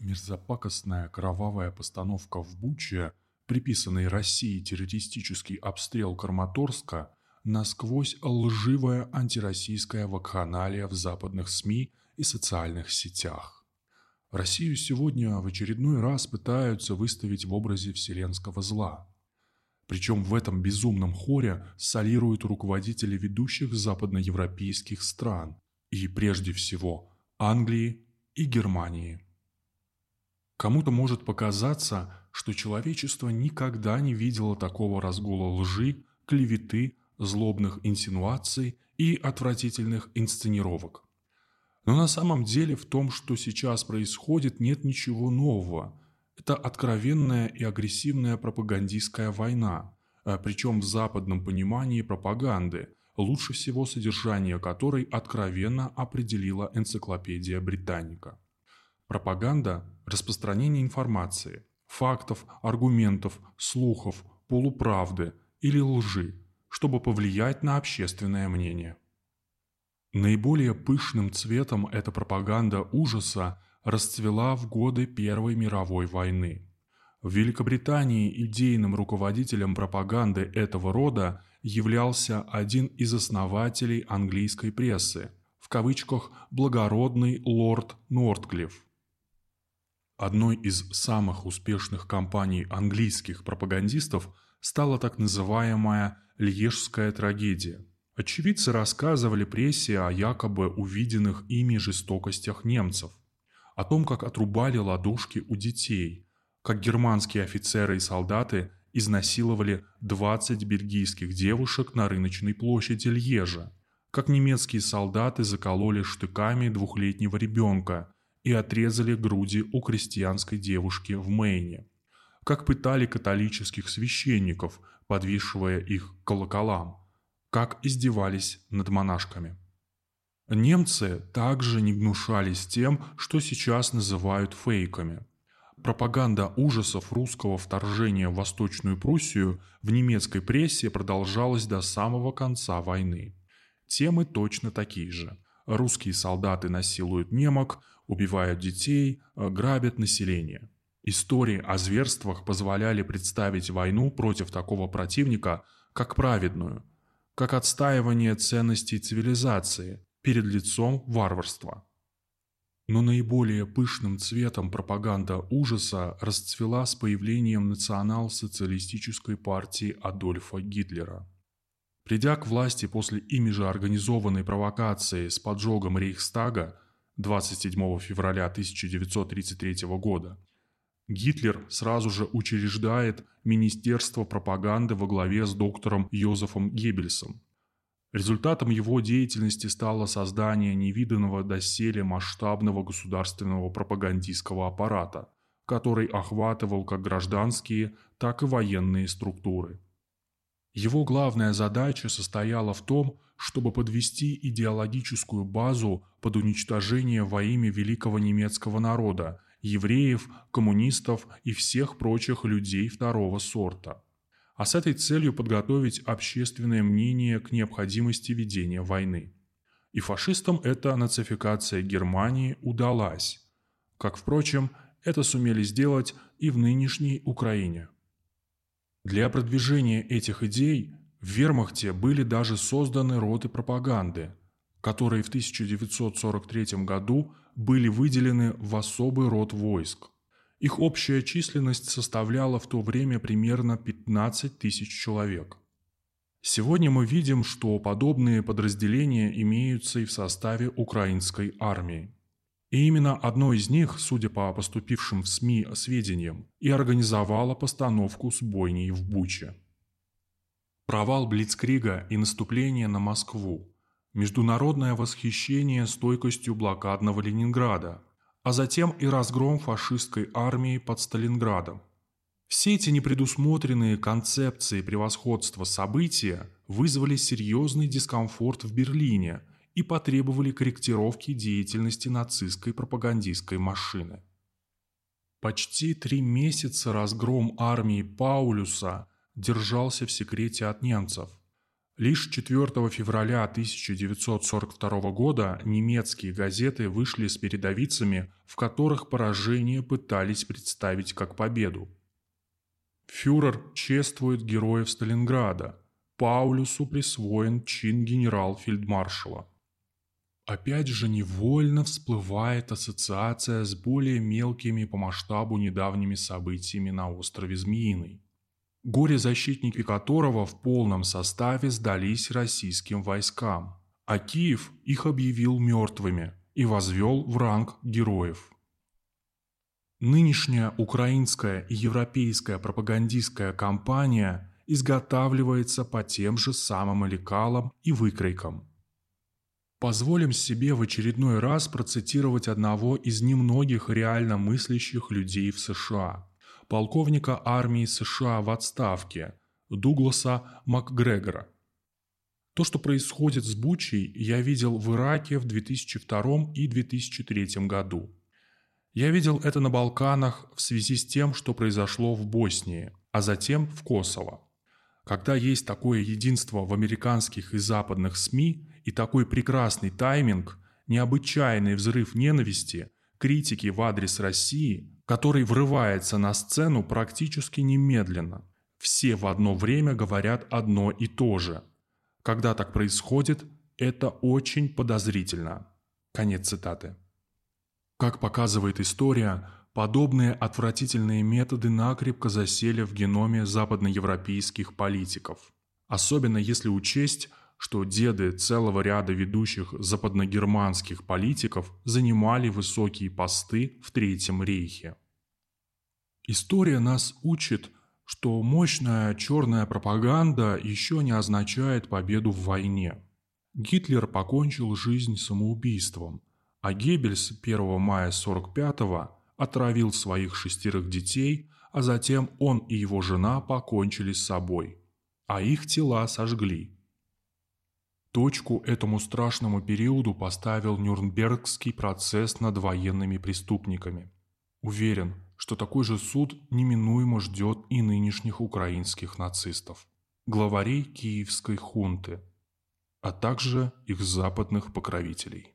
Мерзопакостная кровавая постановка в Буче, приписанный России террористический обстрел Краматорска, насквозь лживая антироссийская вакханалия в западных СМИ и социальных сетях. Россию сегодня в очередной раз пытаются выставить в образе вселенского зла. Причем в этом безумном хоре солируют руководители ведущих западноевропейских стран и, прежде всего, Англии и Германии. Кому-то может показаться, что человечество никогда не видело такого разгула лжи, клеветы, злобных инсинуаций и отвратительных инсценировок. Но на самом деле в том, что сейчас происходит, нет ничего нового. Это откровенная и агрессивная пропагандистская война, а причем в западном понимании пропаганды, лучше всего содержание которой откровенно определила энциклопедия Британика. Пропаганда – распространение информации, фактов, аргументов, слухов, полуправды или лжи, чтобы повлиять на общественное мнение. Наиболее пышным цветом эта пропаганда ужаса расцвела в годы Первой мировой войны. В Великобритании идейным руководителем пропаганды этого рода являлся один из основателей английской прессы, в кавычках «благородный лорд Нортклифф». Одной из самых успешных кампаний английских пропагандистов стала так называемая «Льежская трагедия». Очевидцы рассказывали прессе о якобы увиденных ими жестокостях немцев, о том, как отрубали ладошки у детей, как германские офицеры и солдаты изнасиловали 20 бельгийских девушек на рыночной площади Льежа, как немецкие солдаты закололи штыками двухлетнего ребенка и отрезали груди у крестьянской девушки в Мэйне, как пытали католических священников, подвешивая их к колоколам, как издевались над монашками. Немцы также не гнушались тем, что сейчас называют фейками – Пропаганда ужасов русского вторжения в Восточную Пруссию в немецкой прессе продолжалась до самого конца войны. Темы точно такие же. Русские солдаты насилуют немок, убивают детей, э, грабят население. Истории о зверствах позволяли представить войну против такого противника как праведную, как отстаивание ценностей цивилизации перед лицом варварства. Но наиболее пышным цветом пропаганда ужаса расцвела с появлением национал-социалистической партии Адольфа Гитлера. Придя к власти после ими же организованной провокации с поджогом Рейхстага 27 февраля 1933 года, Гитлер сразу же учреждает Министерство пропаганды во главе с доктором Йозефом Геббельсом, Результатом его деятельности стало создание невиданного доселе масштабного государственного пропагандистского аппарата, который охватывал как гражданские, так и военные структуры. Его главная задача состояла в том, чтобы подвести идеологическую базу под уничтожение во имя великого немецкого народа, евреев, коммунистов и всех прочих людей второго сорта – а с этой целью подготовить общественное мнение к необходимости ведения войны. И фашистам эта нацификация Германии удалась, как, впрочем, это сумели сделать и в нынешней Украине. Для продвижения этих идей в вермахте были даже созданы роты пропаганды, которые в 1943 году были выделены в особый род войск. Их общая численность составляла в то время примерно 15 тысяч человек. Сегодня мы видим, что подобные подразделения имеются и в составе украинской армии. И именно одно из них, судя по поступившим в СМИ сведениям, и организовало постановку с бойней в Буче. Провал Блицкрига и наступление на Москву, международное восхищение стойкостью блокадного Ленинграда – а затем и разгром фашистской армии под Сталинградом. Все эти непредусмотренные концепции превосходства события вызвали серьезный дискомфорт в Берлине и потребовали корректировки деятельности нацистской пропагандистской машины. Почти три месяца разгром армии Паулюса держался в секрете от немцев. Лишь 4 февраля 1942 года немецкие газеты вышли с передовицами, в которых поражение пытались представить как победу. Фюрер чествует героев Сталинграда. Паулюсу присвоен чин генерал-фельдмаршала. Опять же невольно всплывает ассоциация с более мелкими по масштабу недавними событиями на острове Змеиный, горе-защитники которого в полном составе сдались российским войскам, а Киев их объявил мертвыми и возвел в ранг героев. Нынешняя украинская и европейская пропагандистская кампания изготавливается по тем же самым лекалам и выкройкам. Позволим себе в очередной раз процитировать одного из немногих реально мыслящих людей в США, полковника армии США в отставке Дугласа МакГрегора. То, что происходит с Бучей, я видел в Ираке в 2002 и 2003 году – я видел это на Балканах в связи с тем, что произошло в Боснии, а затем в Косово. Когда есть такое единство в американских и западных СМИ и такой прекрасный тайминг, необычайный взрыв ненависти, критики в адрес России, который врывается на сцену практически немедленно. Все в одно время говорят одно и то же. Когда так происходит, это очень подозрительно. Конец цитаты. Как показывает история, подобные отвратительные методы накрепко засели в геноме западноевропейских политиков. Особенно если учесть, что деды целого ряда ведущих западногерманских политиков занимали высокие посты в Третьем рейхе. История нас учит, что мощная черная пропаганда еще не означает победу в войне. Гитлер покончил жизнь самоубийством – а Геббельс 1 мая 45-го отравил своих шестерых детей, а затем он и его жена покончили с собой, а их тела сожгли. Точку этому страшному периоду поставил Нюрнбергский процесс над военными преступниками. Уверен, что такой же суд неминуемо ждет и нынешних украинских нацистов, главарей киевской хунты, а также их западных покровителей.